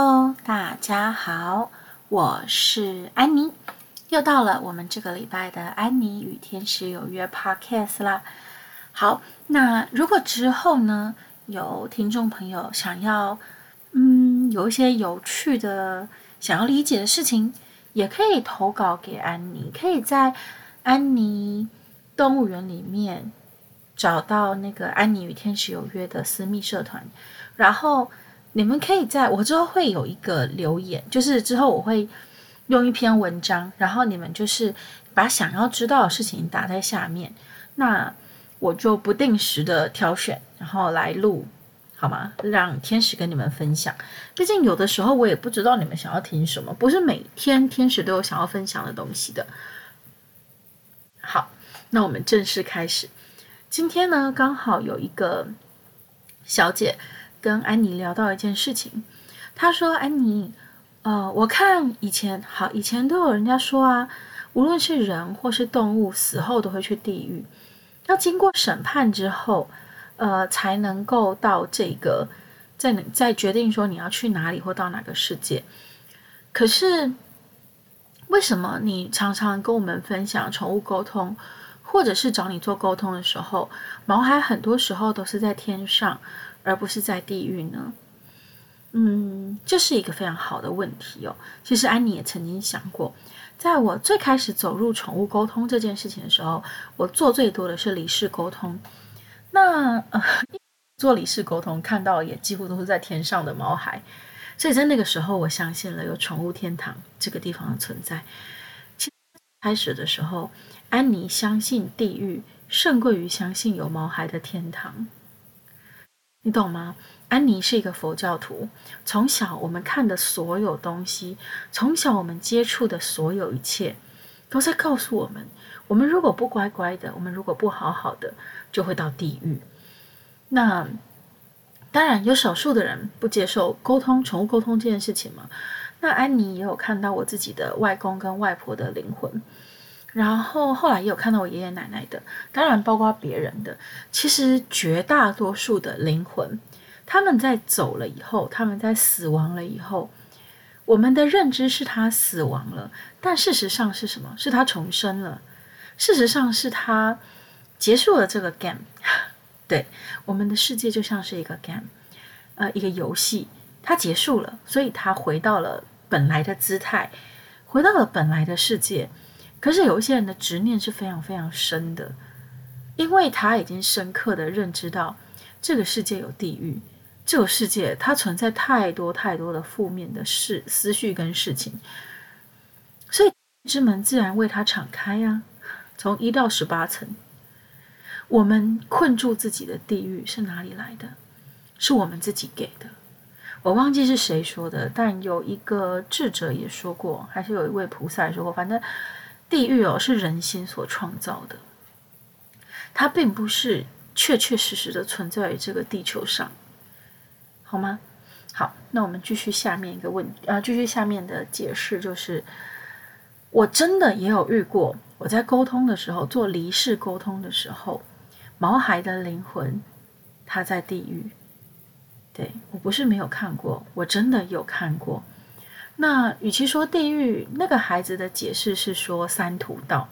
Hello，大家好，我是安妮，又到了我们这个礼拜的安妮与天使有约 Podcast 啦。好，那如果之后呢，有听众朋友想要，嗯，有一些有趣的想要理解的事情，也可以投稿给安妮，可以在安妮动物园里面找到那个安妮与天使有约的私密社团，然后。你们可以在我之后会有一个留言，就是之后我会用一篇文章，然后你们就是把想要知道的事情打在下面，那我就不定时的挑选，然后来录，好吗？让天使跟你们分享。毕竟有的时候我也不知道你们想要听什么，不是每天天使都有想要分享的东西的。好，那我们正式开始。今天呢，刚好有一个小姐。跟安妮聊到一件事情，她说：“安妮，呃，我看以前好，以前都有人家说啊，无论是人或是动物，死后都会去地狱，要经过审判之后，呃，才能够到这个，在能再决定说你要去哪里或到哪个世界。可是，为什么你常常跟我们分享宠物沟通，或者是找你做沟通的时候，毛孩很多时候都是在天上？”而不是在地狱呢？嗯，这是一个非常好的问题哦。其实安妮也曾经想过，在我最开始走入宠物沟通这件事情的时候，我做最多的是离世沟通。那呃，做离世沟通看到也几乎都是在天上的毛孩，所以在那个时候，我相信了有宠物天堂这个地方的存在。其实开始的时候，安妮相信地狱胜过于相信有毛孩的天堂。你懂吗？安妮是一个佛教徒，从小我们看的所有东西，从小我们接触的所有一切，都在告诉我们：我们如果不乖乖的，我们如果不好好的，就会到地狱。那当然有少数的人不接受沟通、宠物沟通这件事情嘛。那安妮也有看到我自己的外公跟外婆的灵魂。然后后来也有看到我爷爷奶奶的，当然包括别人的。其实绝大多数的灵魂，他们在走了以后，他们在死亡了以后，我们的认知是他死亡了，但事实上是什么？是他重生了。事实上是他结束了这个 game。对，我们的世界就像是一个 game，呃，一个游戏，它结束了，所以他回到了本来的姿态，回到了本来的世界。可是有一些人的执念是非常非常深的，因为他已经深刻的认知到这个世界有地狱，这个世界它存在太多太多的负面的事、思绪跟事情，所以之门自然为他敞开呀。从一到十八层，我们困住自己的地狱是哪里来的？是我们自己给的。我忘记是谁说的，但有一个智者也说过，还是有一位菩萨也说过，反正。地狱哦，是人心所创造的，它并不是确确实实的存在于这个地球上，好吗？好，那我们继续下面一个问题，呃，继续下面的解释，就是我真的也有遇过，我在沟通的时候，做离世沟通的时候，毛孩的灵魂他在地狱，对，我不是没有看过，我真的有看过。那与其说地狱，那个孩子的解释是说三途道，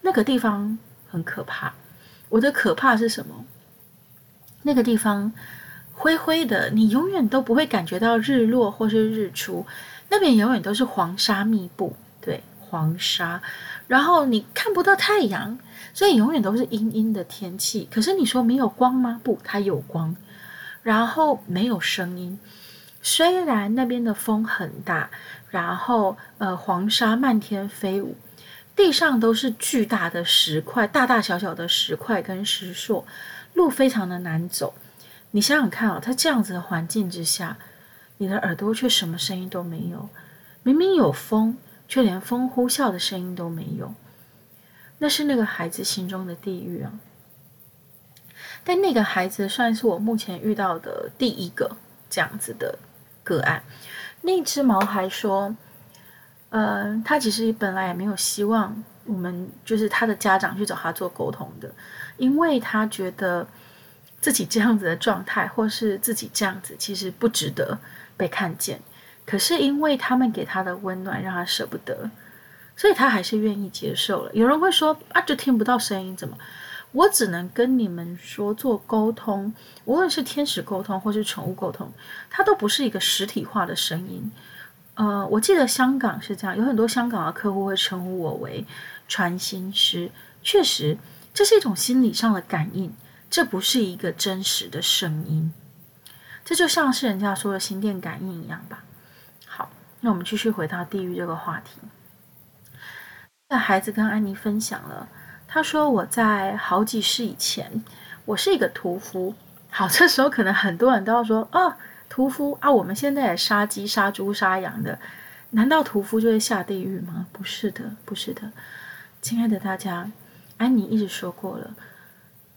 那个地方很可怕。我的可怕是什么？那个地方灰灰的，你永远都不会感觉到日落或是日出，那边永远都是黄沙密布，对，黄沙。然后你看不到太阳，所以永远都是阴阴的天气。可是你说没有光吗？不，它有光。然后没有声音。虽然那边的风很大，然后呃黄沙漫天飞舞，地上都是巨大的石块，大大小小的石块跟石塑，路非常的难走。你想想看啊、哦，它这样子的环境之下，你的耳朵却什么声音都没有，明明有风，却连风呼啸的声音都没有。那是那个孩子心中的地狱啊！但那个孩子算是我目前遇到的第一个这样子的。个案，那只毛孩说：“呃，他其实本来也没有希望我们就是他的家长去找他做沟通的，因为他觉得自己这样子的状态，或是自己这样子，其实不值得被看见。可是因为他们给他的温暖，让他舍不得，所以他还是愿意接受了。有人会说啊，就听不到声音，怎么？我只能跟你们说，做沟通，无论是天使沟通或是宠物沟通，它都不是一个实体化的声音。呃，我记得香港是这样，有很多香港的客户会称呼我为传心师。确实，这是一种心理上的感应，这不是一个真实的声音。这就像是人家说的心电感应一样吧。好，那我们继续回到地狱这个话题。那孩子跟安妮分享了，他说我在好几世以前，我是一个屠夫。好，这时候可能很多人都要说啊，屠夫啊，我们现在也杀鸡、杀猪、杀羊的，难道屠夫就会下地狱吗？不是的，不是的，亲爱的大家，安妮一直说过了，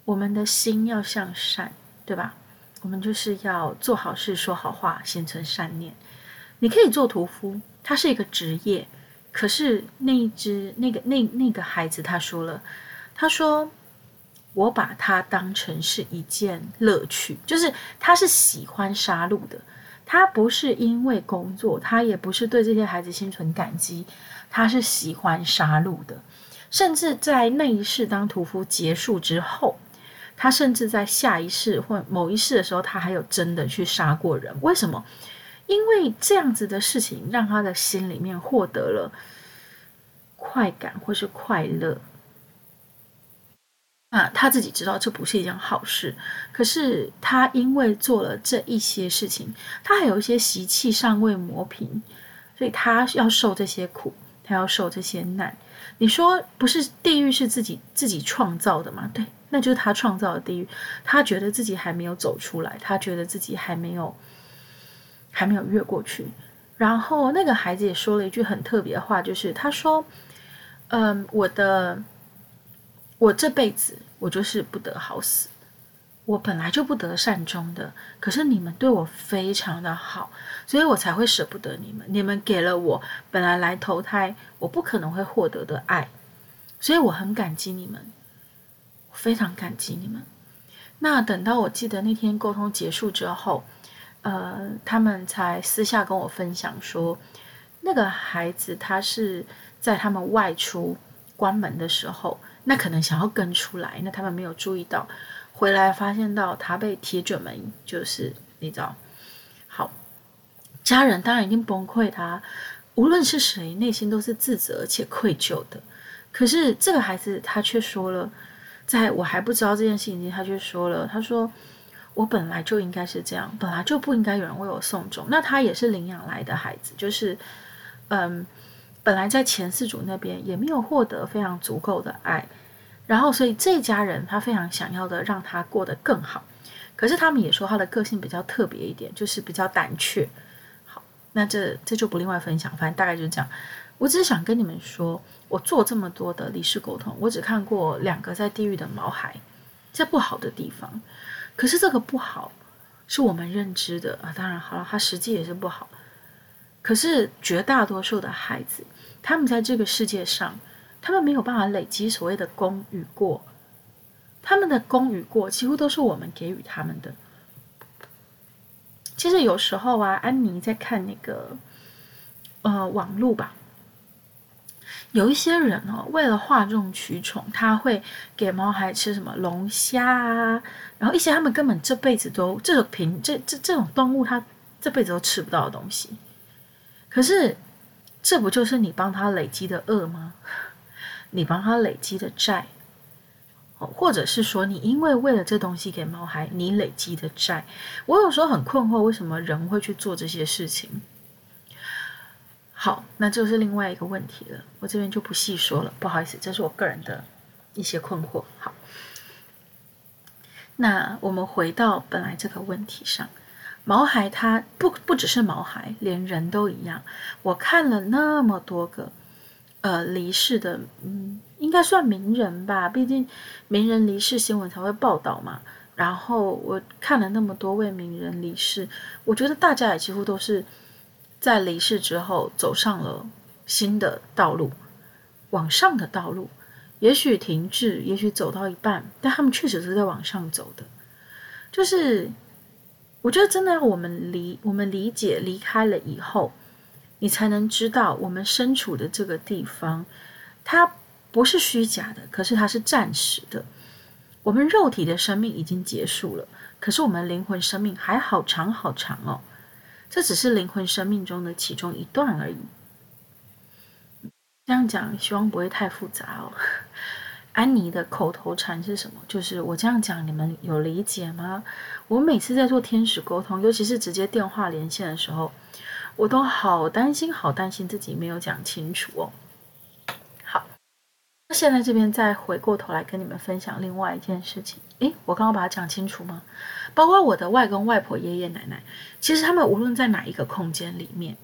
我们的心要向善，对吧？我们就是要做好事、说好话、心存善念。你可以做屠夫，他是一个职业。可是那一只、那个、那那个孩子，他说了，他说：“我把它当成是一件乐趣，就是他是喜欢杀戮的。他不是因为工作，他也不是对这些孩子心存感激，他是喜欢杀戮的。甚至在那一世当屠夫结束之后。”他甚至在下一世或某一世的时候，他还有真的去杀过人。为什么？因为这样子的事情让他的心里面获得了快感或是快乐。啊，他自己知道这不是一件好事，可是他因为做了这一些事情，他还有一些习气尚未磨平，所以他要受这些苦，他要受这些难。你说不是地狱是自己自己创造的吗？对。那就是他创造的地狱，他觉得自己还没有走出来，他觉得自己还没有还没有越过去。然后那个孩子也说了一句很特别的话，就是他说：“嗯，我的我这辈子我就是不得好死，我本来就不得善终的。可是你们对我非常的好，所以我才会舍不得你们。你们给了我本来来投胎我不可能会获得的爱，所以我很感激你们。”非常感激你们。那等到我记得那天沟通结束之后，呃，他们才私下跟我分享说，那个孩子他是在他们外出关门的时候，那可能想要跟出来，那他们没有注意到，回来发现到他被铁卷门，就是你知道，好，家人当然已经崩溃，他无论是谁，内心都是自责且愧疚的。可是这个孩子他却说了。在我还不知道这件事情，他却说了：“他说我本来就应该是这样，本来就不应该有人为我送终。那他也是领养来的孩子，就是嗯，本来在前四主那边也没有获得非常足够的爱，然后所以这家人他非常想要的让他过得更好。可是他们也说他的个性比较特别一点，就是比较胆怯。好，那这这就不另外分享，反正大概就是这样。我只是想跟你们说。”我做这么多的离世沟通，我只看过两个在地狱的毛孩，在不好的地方。可是这个不好是我们认知的啊，当然好了，他实际也是不好。可是绝大多数的孩子，他们在这个世界上，他们没有办法累积所谓的功与过，他们的功与过几乎都是我们给予他们的。其实有时候啊，安妮在看那个呃网络吧。有一些人哦，为了哗众取宠，他会给猫孩吃什么龙虾啊，然后一些他们根本这辈子都这种品这这这种动物，他这辈子都吃不到的东西。可是，这不就是你帮他累积的恶吗？你帮他累积的债，哦或者是说，你因为为了这东西给猫孩，你累积的债。我有时候很困惑，为什么人会去做这些事情？好，那这是另外一个问题了，我这边就不细说了，不好意思，这是我个人的一些困惑。好，那我们回到本来这个问题上，毛孩他不不只是毛孩，连人都一样。我看了那么多个呃离世的，嗯，应该算名人吧，毕竟名人离世新闻才会报道嘛。然后我看了那么多位名人离世，我觉得大家也几乎都是。在离世之后，走上了新的道路，往上的道路，也许停滞，也许走到一半，但他们确实是在往上走的。就是，我觉得真的要，我们理我们理解离开了以后，你才能知道我们身处的这个地方，它不是虚假的，可是它是暂时的。我们肉体的生命已经结束了，可是我们灵魂生命还好长好长哦。这只是灵魂生命中的其中一段而已。这样讲，希望不会太复杂哦。安妮的口头禅是什么？就是我这样讲，你们有理解吗？我每次在做天使沟通，尤其是直接电话连线的时候，我都好担心，好担心自己没有讲清楚哦。那现在这边再回过头来跟你们分享另外一件事情。诶，我刚刚把它讲清楚吗？包括我的外公外婆、爷爷奶奶，其实他们无论在哪一个空间里面，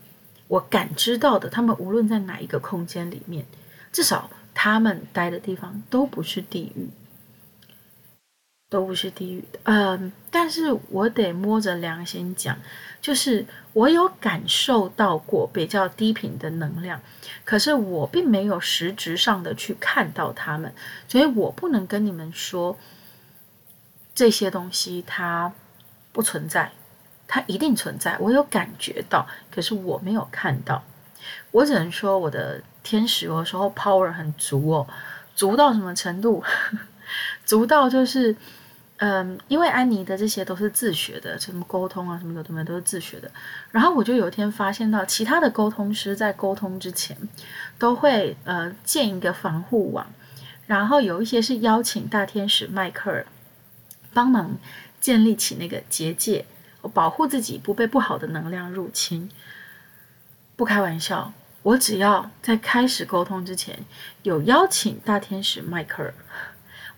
我感知到的，他们无论在哪一个空间里面，至少他们待的地方都不是地狱。都不是地狱的，嗯，但是我得摸着良心讲，就是我有感受到过比较低频的能量，可是我并没有实质上的去看到他们，所以我不能跟你们说这些东西它不存在，它一定存在，我有感觉到，可是我没有看到，我只能说我的天使有时候 power 很足哦，足到什么程度？足到就是。嗯，因为安妮的这些都是自学的，什么沟通啊，什么有的没的都是自学的。然后我就有一天发现到，其他的沟通师在沟通之前，都会呃建一个防护网，然后有一些是邀请大天使迈克尔帮忙建立起那个结界，保护自己不被不好的能量入侵。不开玩笑，我只要在开始沟通之前有邀请大天使迈克尔。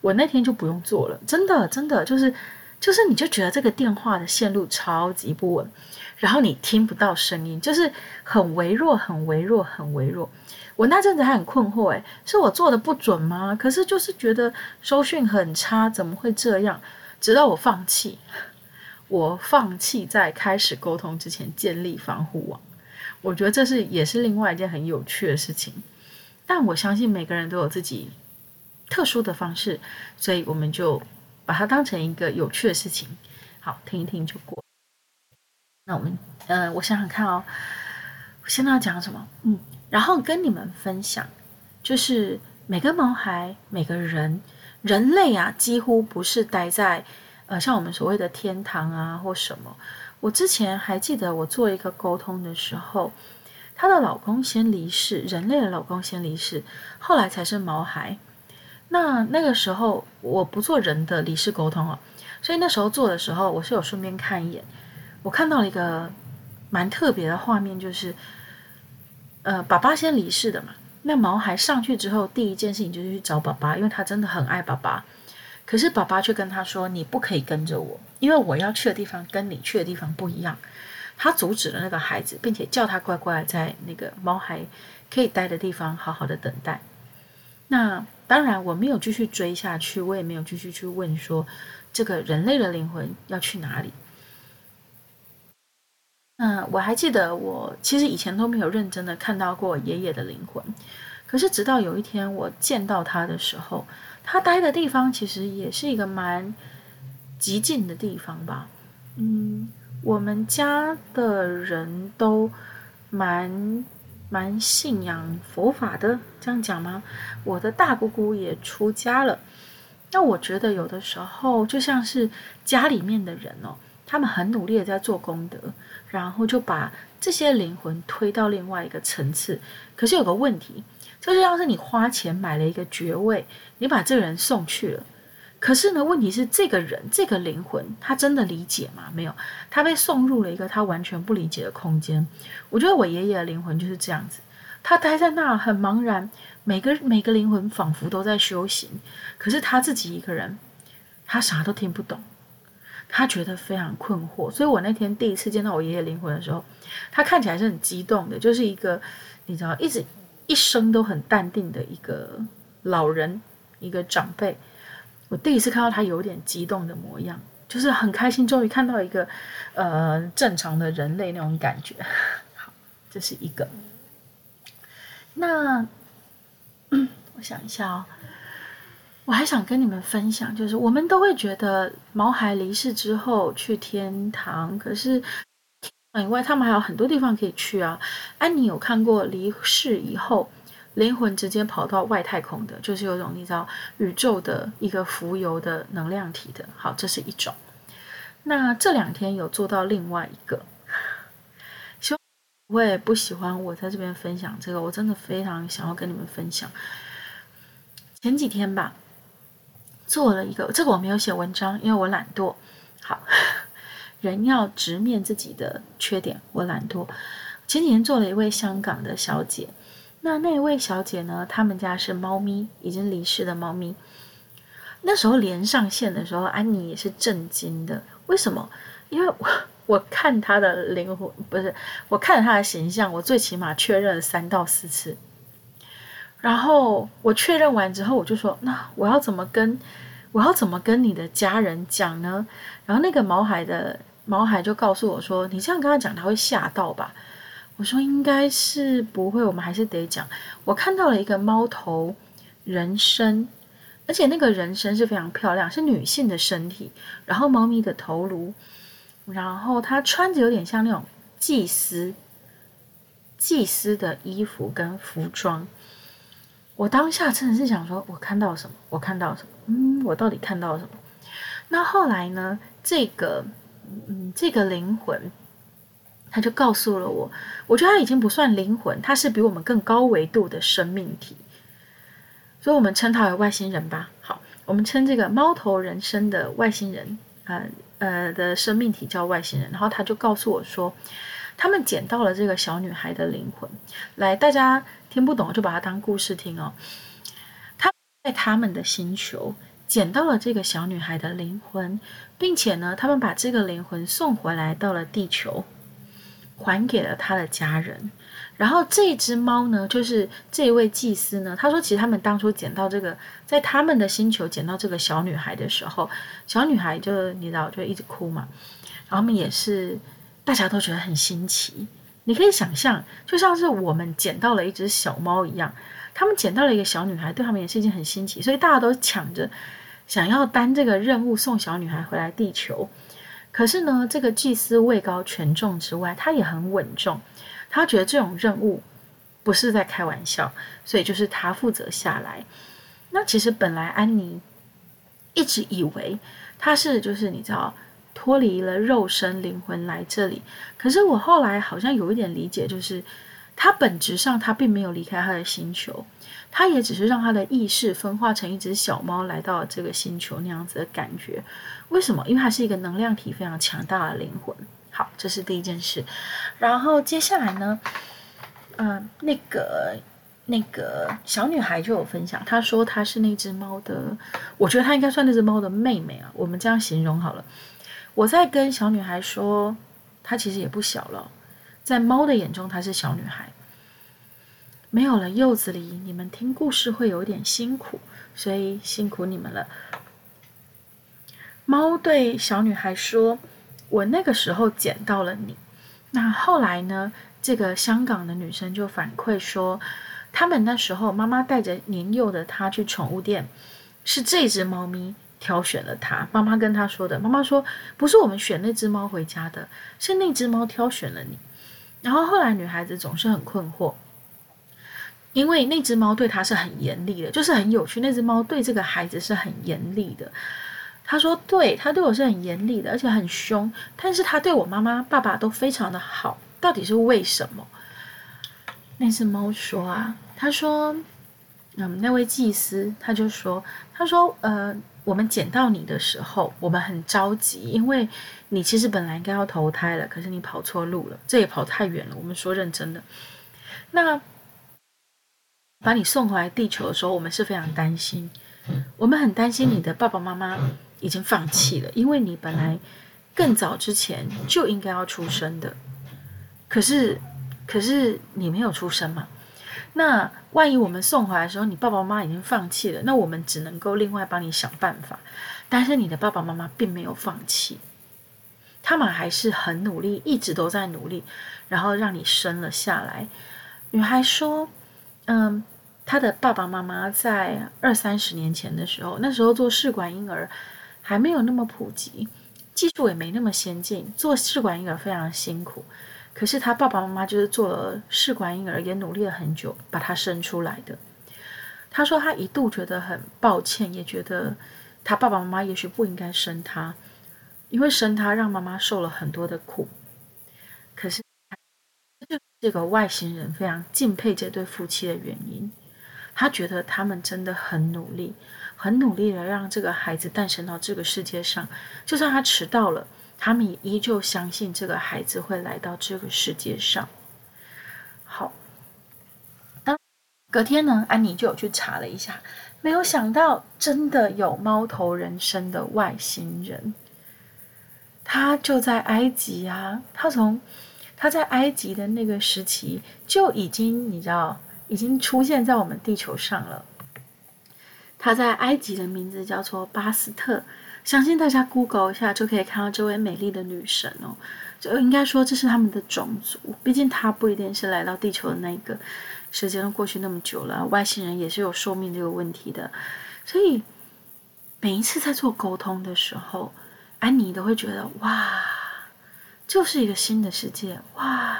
我那天就不用做了，真的，真的就是，就是你就觉得这个电话的线路超级不稳，然后你听不到声音，就是很微弱，很微弱，很微弱。我那阵子还很困惑，诶，是我做的不准吗？可是就是觉得收讯很差，怎么会这样？直到我放弃，我放弃在开始沟通之前建立防护网。我觉得这是也是另外一件很有趣的事情，但我相信每个人都有自己。特殊的方式，所以我们就把它当成一个有趣的事情，好，听一听就过。那我们，嗯、呃，我想想看哦，我现在要讲什么？嗯，然后跟你们分享，就是每个毛孩，每个人，人类啊，几乎不是待在呃，像我们所谓的天堂啊或什么。我之前还记得，我做一个沟通的时候，她的老公先离世，人类的老公先离世，后来才是毛孩。那那个时候我不做人的离世沟通啊，所以那时候做的时候，我是有顺便看一眼，我看到了一个蛮特别的画面，就是呃，爸爸先离世的嘛。那毛孩上去之后，第一件事情就是去找爸爸，因为他真的很爱爸爸。可是爸爸却跟他说：“你不可以跟着我，因为我要去的地方跟你去的地方不一样。”他阻止了那个孩子，并且叫他乖乖在那个毛孩可以待的地方好好的等待。那。当然，我没有继续追下去，我也没有继续去问说，这个人类的灵魂要去哪里。嗯，我还记得，我其实以前都没有认真的看到过爷爷的灵魂，可是直到有一天我见到他的时候，他待的地方其实也是一个蛮极静的地方吧。嗯，我们家的人都蛮。蛮信仰佛法的，这样讲吗？我的大姑姑也出家了。那我觉得有的时候就像是家里面的人哦，他们很努力的在做功德，然后就把这些灵魂推到另外一个层次。可是有个问题，就是要是你花钱买了一个爵位，你把这个人送去了。可是呢，问题是这个人这个灵魂，他真的理解吗？没有，他被送入了一个他完全不理解的空间。我觉得我爷爷的灵魂就是这样子，他待在那很茫然，每个每个灵魂仿佛都在修行，可是他自己一个人，他啥都听不懂，他觉得非常困惑。所以我那天第一次见到我爷爷灵魂的时候，他看起来是很激动的，就是一个你知道，一直一生都很淡定的一个老人，一个长辈。我第一次看到他有点激动的模样，就是很开心，终于看到一个呃正常的人类那种感觉。好，这是一个。那我想一下哦，我还想跟你们分享，就是我们都会觉得毛孩离世之后去天堂，可是以外，他们还有很多地方可以去啊。安妮有看过离世以后灵魂直接跑到外太空的，就是有种你知道宇宙的一个浮游的能量体的。好，这是一种。那这两天有做到另外一个，希望我也不喜欢我在这边分享这个，我真的非常想要跟你们分享。前几天吧，做了一个，这个我没有写文章，因为我懒惰。好。人要直面自己的缺点。我懒惰。前几天做了一位香港的小姐，那那位小姐呢？他们家是猫咪，已经离世的猫咪。那时候连上线的时候，安妮也是震惊的。为什么？因为我我看她的灵魂，不是我看了她的形象，我最起码确认了三到四次。然后我确认完之后，我就说：“那我要怎么跟我要怎么跟你的家人讲呢？”然后那个毛孩的。毛孩就告诉我说：“你这样跟他讲，他会吓到吧？”我说：“应该是不会，我们还是得讲。”我看到了一个猫头人身，而且那个人身是非常漂亮，是女性的身体，然后猫咪的头颅，然后他穿着有点像那种祭司祭司的衣服跟服装。我当下真的是想说：“我看到什么？我看到什么？嗯，我到底看到什么？”那后来呢？这个。嗯，这个灵魂，他就告诉了我，我觉得他已经不算灵魂，他是比我们更高维度的生命体，所以我们称他为外星人吧。好，我们称这个猫头人身的外星人，呃呃的生命体叫外星人。然后他就告诉我说，他们捡到了这个小女孩的灵魂。来，大家听不懂就把它当故事听哦。他在他们的星球。捡到了这个小女孩的灵魂，并且呢，他们把这个灵魂送回来到了地球，还给了他的家人。然后这只猫呢，就是这位祭司呢，他说，其实他们当初捡到这个，在他们的星球捡到这个小女孩的时候，小女孩就你知道，就一直哭嘛。然后他们也是大家都觉得很新奇，你可以想象，就像是我们捡到了一只小猫一样，他们捡到了一个小女孩，对他们也是一件很新奇，所以大家都抢着。想要担这个任务送小女孩回来地球，可是呢，这个祭司位高权重之外，他也很稳重。他觉得这种任务不是在开玩笑，所以就是他负责下来。那其实本来安妮一直以为他是就是你知道脱离了肉身灵魂来这里，可是我后来好像有一点理解，就是他本质上他并没有离开他的星球。他也只是让他的意识分化成一只小猫来到这个星球那样子的感觉。为什么？因为它是一个能量体非常强大的灵魂。好，这是第一件事。然后接下来呢，嗯、那个那个小女孩就有分享，她说她是那只猫的，我觉得她应该算那只猫的妹妹啊。我们这样形容好了。我在跟小女孩说，她其实也不小了，在猫的眼中，她是小女孩。没有了柚子狸，你们听故事会有点辛苦，所以辛苦你们了。猫对小女孩说：“我那个时候捡到了你。”那后来呢？这个香港的女生就反馈说，他们那时候妈妈带着年幼的她去宠物店，是这只猫咪挑选了她。妈妈跟她说的，妈妈说：“不是我们选那只猫回家的，是那只猫挑选了你。”然后后来女孩子总是很困惑。因为那只猫对他是很严厉的，就是很有趣。那只猫对这个孩子是很严厉的。他说：“对，他对我是很严厉的，而且很凶。但是他对我妈妈、爸爸都非常的好。到底是为什么？”那只猫说：“啊，他说，嗯，那位祭司他就说，他说，呃，我们捡到你的时候，我们很着急，因为你其实本来应该要投胎了，可是你跑错路了，这也跑太远了。我们说认真的，那。”把你送回来地球的时候，我们是非常担心。我们很担心你的爸爸妈妈已经放弃了，因为你本来更早之前就应该要出生的。可是，可是你没有出生嘛？那万一我们送回来的时候，你爸爸妈妈已经放弃了，那我们只能够另外帮你想办法。但是你的爸爸妈妈并没有放弃，他们还是很努力，一直都在努力，然后让你生了下来。女孩说。嗯，她的爸爸妈妈在二三十年前的时候，那时候做试管婴儿还没有那么普及，技术也没那么先进，做试管婴儿非常辛苦。可是他爸爸妈妈就是做了试管婴儿，也努力了很久，把他生出来的。他说他一度觉得很抱歉，也觉得他爸爸妈妈也许不应该生他，因为生他让妈妈受了很多的苦。可是，这个外星人非常敬佩这对夫妻的原因，他觉得他们真的很努力，很努力的让这个孩子诞生到这个世界上。就算他迟到了，他们也依旧相信这个孩子会来到这个世界上。好，当隔天呢，安妮就有去查了一下，没有想到真的有猫头人身的外星人，他就在埃及啊，他从。他在埃及的那个时期就已经，你知道，已经出现在我们地球上了。他在埃及的名字叫做巴斯特，相信大家 Google 一下就可以看到这位美丽的女神哦。就应该说这是他们的种族，毕竟他不一定是来到地球的那个。时间都过去那么久了，外星人也是有寿命这个问题的，所以每一次在做沟通的时候，安妮都会觉得哇。就是一个新的世界哇！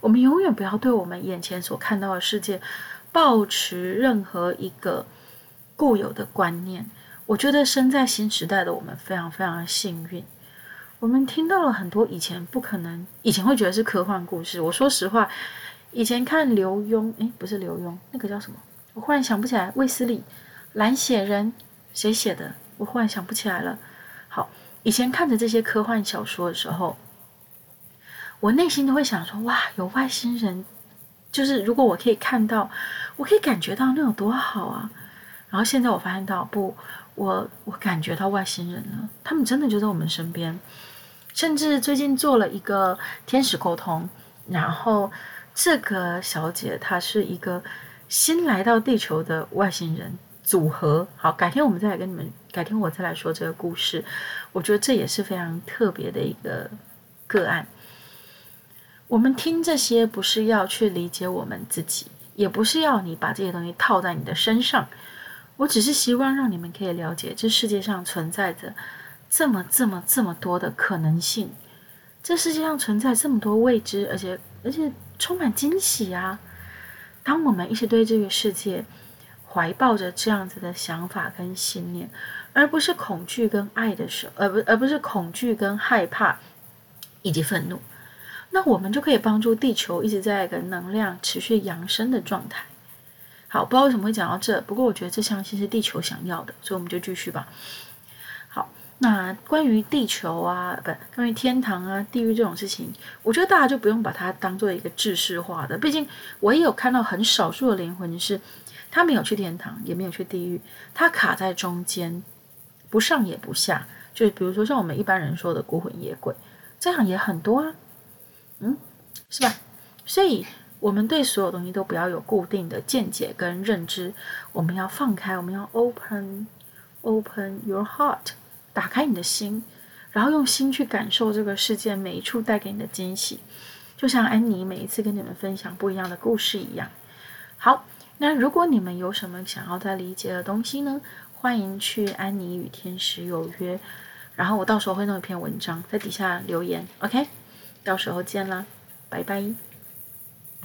我们永远不要对我们眼前所看到的世界抱持任何一个固有的观念。我觉得生在新时代的我们非常非常幸运。我们听到了很多以前不可能，以前会觉得是科幻故事。我说实话，以前看刘墉，诶，不是刘墉，那个叫什么？我忽然想不起来。卫斯理，蓝血人，谁写的？我忽然想不起来了。好，以前看着这些科幻小说的时候。我内心都会想说：哇，有外星人，就是如果我可以看到，我可以感觉到，那有多好啊！然后现在我发现到，不，我我感觉到外星人了，他们真的就在我们身边。甚至最近做了一个天使沟通，然后这个小姐她是一个新来到地球的外星人组合。好，改天我们再来跟你们，改天我再来说这个故事。我觉得这也是非常特别的一个个案。我们听这些不是要去理解我们自己，也不是要你把这些东西套在你的身上。我只是希望让你们可以了解，这世界上存在着这么、这么、这么多的可能性。这世界上存在这么多未知，而且而且充满惊喜啊！当我们一直对这个世界怀抱着这样子的想法跟信念，而不是恐惧跟爱的时候，而不而不是恐惧跟害怕以及愤怒。那我们就可以帮助地球一直在一个能量持续扬升的状态。好，不知道为什么会讲到这，不过我觉得这相信是地球想要的，所以我们就继续吧。好，那关于地球啊，不，关于天堂啊、地狱这种事情，我觉得大家就不用把它当做一个制式化的。毕竟我也有看到很少数的灵魂是，他没有去天堂，也没有去地狱，他卡在中间，不上也不下。就比如说像我们一般人说的孤魂野鬼，这样也很多啊。嗯，是吧？所以，我们对所有东西都不要有固定的见解跟认知，我们要放开，我们要 open open your heart，打开你的心，然后用心去感受这个世界每一处带给你的惊喜，就像安妮每一次跟你们分享不一样的故事一样。好，那如果你们有什么想要再理解的东西呢？欢迎去安妮与天使有约，然后我到时候会弄一篇文章在底下留言，OK？到时候见啦，拜拜。